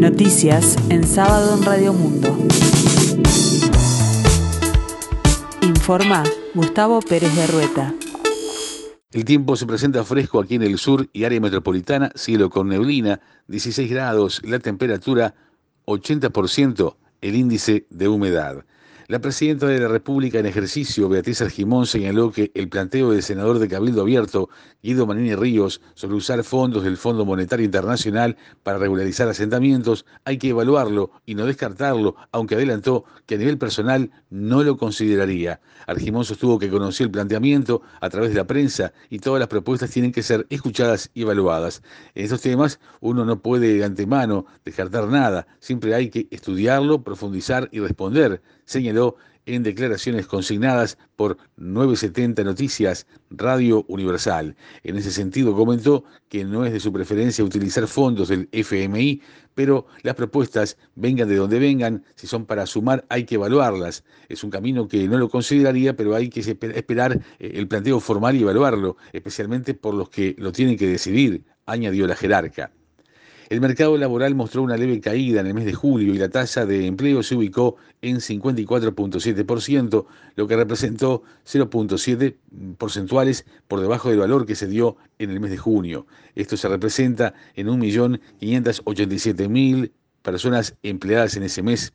Noticias en sábado en Radio Mundo. Informa Gustavo Pérez de Rueta. El tiempo se presenta fresco aquí en el sur y área metropolitana, cielo con neblina, 16 grados, la temperatura 80%, el índice de humedad. La presidenta de la República en ejercicio, Beatriz Argimón, señaló que el planteo del senador de Cabildo Abierto, Guido Manini Ríos, sobre usar fondos del Fondo Monetario Internacional para regularizar asentamientos, hay que evaluarlo y no descartarlo, aunque adelantó que a nivel personal no lo consideraría. Argimón sostuvo que conoció el planteamiento a través de la prensa y todas las propuestas tienen que ser escuchadas y evaluadas. En estos temas uno no puede de antemano descartar nada, siempre hay que estudiarlo, profundizar y responder, señaló en declaraciones consignadas por 970 Noticias, Radio Universal. En ese sentido comentó que no es de su preferencia utilizar fondos del FMI, pero las propuestas, vengan de donde vengan, si son para sumar hay que evaluarlas. Es un camino que no lo consideraría, pero hay que esperar eh, el planteo formal y evaluarlo, especialmente por los que lo tienen que decidir, añadió la jerarca. El mercado laboral mostró una leve caída en el mes de julio y la tasa de empleo se ubicó en 54.7%, lo que representó 0.7 porcentuales por debajo del valor que se dio en el mes de junio. Esto se representa en 1.587.000 personas empleadas en ese mes.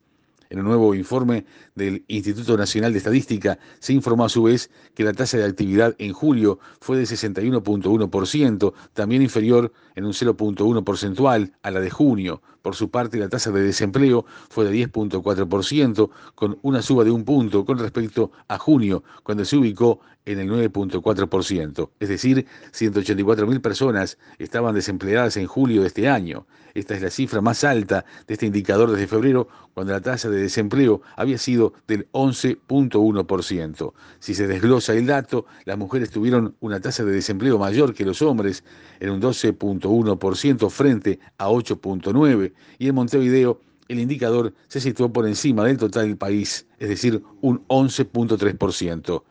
En un nuevo informe del Instituto Nacional de Estadística se informó a su vez que la tasa de actividad en julio fue de 61.1%, también inferior en un 0.1 porcentual a la de junio. Por su parte, la tasa de desempleo fue de 10.4%, con una suba de un punto con respecto a junio, cuando se ubicó en el 9.4%. Es decir, 184.000 personas estaban desempleadas en julio de este año. Esta es la cifra más alta de este indicador desde febrero, cuando la tasa de desempleo había sido del 11.1%. Si se desglosa el dato, las mujeres tuvieron una tasa de desempleo mayor que los hombres, en un 12.1% frente a 8.9%, y en Montevideo el indicador se situó por encima del total del país, es decir, un 11.3%.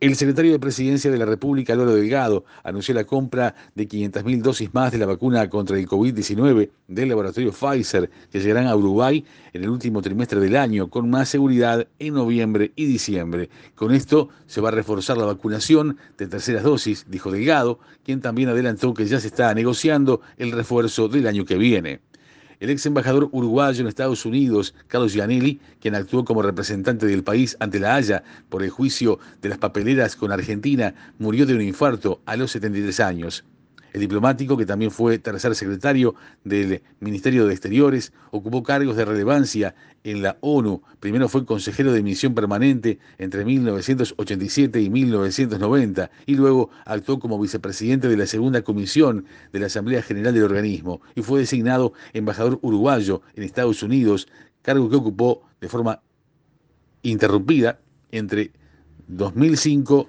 El secretario de Presidencia de la República, Álvaro Delgado, anunció la compra de 500.000 dosis más de la vacuna contra el COVID-19 del laboratorio Pfizer, que llegarán a Uruguay en el último trimestre del año, con más seguridad en noviembre y diciembre. Con esto se va a reforzar la vacunación de terceras dosis, dijo Delgado, quien también adelantó que ya se está negociando el refuerzo del año que viene el ex embajador uruguayo en Estados Unidos, Carlos Gianelli, quien actuó como representante del país ante la Haya por el juicio de las papeleras con Argentina, murió de un infarto a los 73 años. Diplomático, que también fue tercer secretario del Ministerio de Exteriores, ocupó cargos de relevancia en la ONU. Primero fue consejero de misión permanente entre 1987 y 1990 y luego actuó como vicepresidente de la segunda comisión de la Asamblea General del organismo y fue designado embajador uruguayo en Estados Unidos, cargo que ocupó de forma interrumpida entre 2005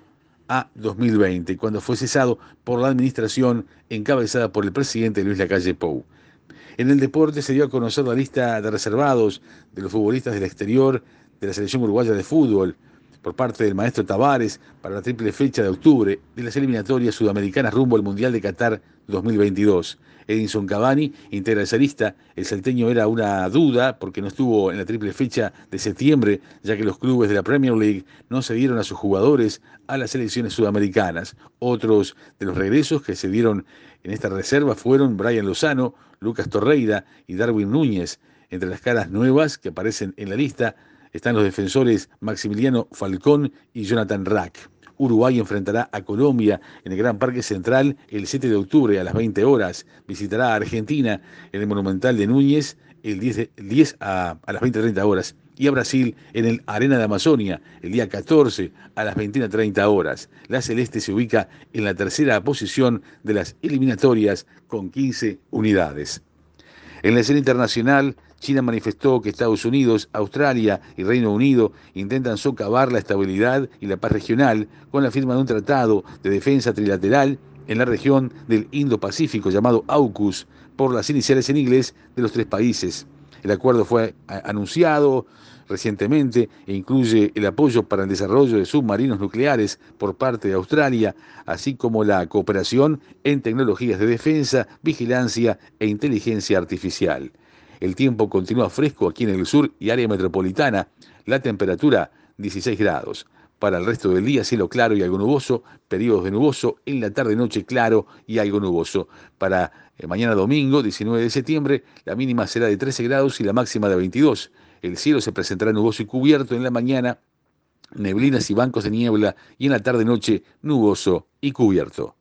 a 2020, cuando fue cesado por la administración encabezada por el presidente Luis Lacalle Pou. En el deporte se dio a conocer la lista de reservados de los futbolistas del exterior de la selección uruguaya de fútbol por parte del maestro Tavares para la triple fecha de octubre de las eliminatorias sudamericanas rumbo al Mundial de Qatar 2022. Edinson Cavani integra esa lista. El salteño era una duda porque no estuvo en la triple fecha de septiembre, ya que los clubes de la Premier League no cedieron a sus jugadores a las selecciones sudamericanas. Otros de los regresos que se dieron en esta reserva fueron Brian Lozano, Lucas Torreira y Darwin Núñez. Entre las caras nuevas que aparecen en la lista están los defensores Maximiliano Falcón y Jonathan Rack. Uruguay enfrentará a Colombia en el Gran Parque Central el 7 de octubre a las 20 horas. Visitará a Argentina en el Monumental de Núñez el 10, a, a, las 20.30 horas. Y a Brasil en el Arena de Amazonia el día 14 a las 21.30 horas. La Celeste se ubica en la tercera posición de las eliminatorias con 15 unidades. En la escena internacional, China manifestó que Estados Unidos, Australia y Reino Unido intentan socavar la estabilidad y la paz regional con la firma de un tratado de defensa trilateral en la región del Indo-Pacífico llamado AUKUS por las iniciales en inglés de los tres países. El acuerdo fue anunciado recientemente e incluye el apoyo para el desarrollo de submarinos nucleares por parte de Australia, así como la cooperación en tecnologías de defensa, vigilancia e inteligencia artificial. El tiempo continúa fresco aquí en el sur y área metropolitana. La temperatura 16 grados. Para el resto del día, cielo claro y algo nuboso, periodos de nuboso, en la tarde-noche claro y algo nuboso. Para eh, mañana domingo, 19 de septiembre, la mínima será de 13 grados y la máxima de 22. El cielo se presentará nuboso y cubierto en la mañana, neblinas y bancos de niebla, y en la tarde-noche nuboso y cubierto.